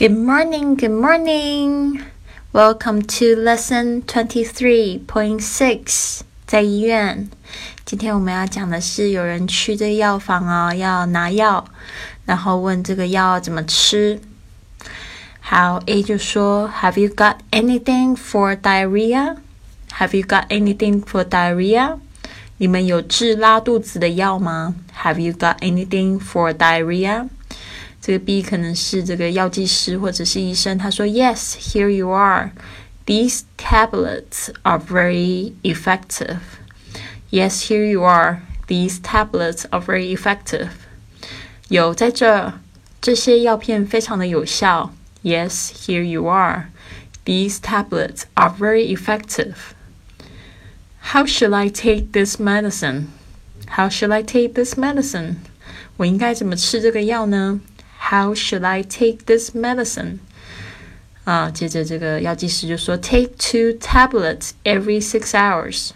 Good morning, good morning. Welcome to lesson twenty-three point six. 在医院，今天我们要讲的是有人去这个药房哦，要拿药，然后问这个药怎么吃。好，A 就说，Have you got anything for diarrhea? Have you got anything for diarrhea? 你们有治拉肚子的药吗？Have you got anything for diarrhea? 这个 B 可能是这个药剂师或者是医生，他说：“Yes, here you are. These tablets are very effective. Yes, here you are. These tablets are very effective. 有在这，这些药片非常的有效。Yes, here you are. These tablets are very effective. How should I take this medicine? How should I take this medicine? 我应该怎么吃这个药呢 ？how should I take this medicine? 啊，接着这个药剂师就说，Take two tablets every six hours.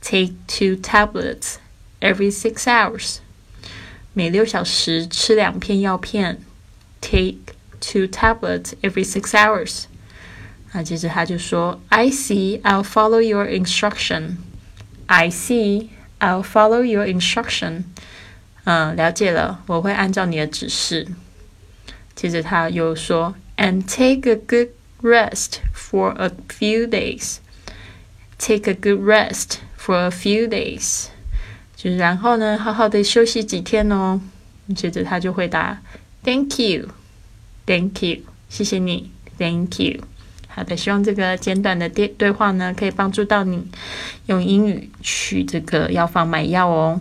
Take two tablets every six hours. 每六小时吃两片药片。Take two tablets every six hours. 啊，接着他就说，I see. I'll follow your instruction. I see. I'll follow your instruction. 嗯，了解了，我会按照你的指示。 接着他又说，and take a good rest for a few days. Take a good rest for a few days. 就是然后呢，好好的休息几天哦。接着他就回答，Thank you, Thank you，谢谢你，Thank you。好的，希望这个简短的对对话呢，可以帮助到你用英语去这个药房买药哦。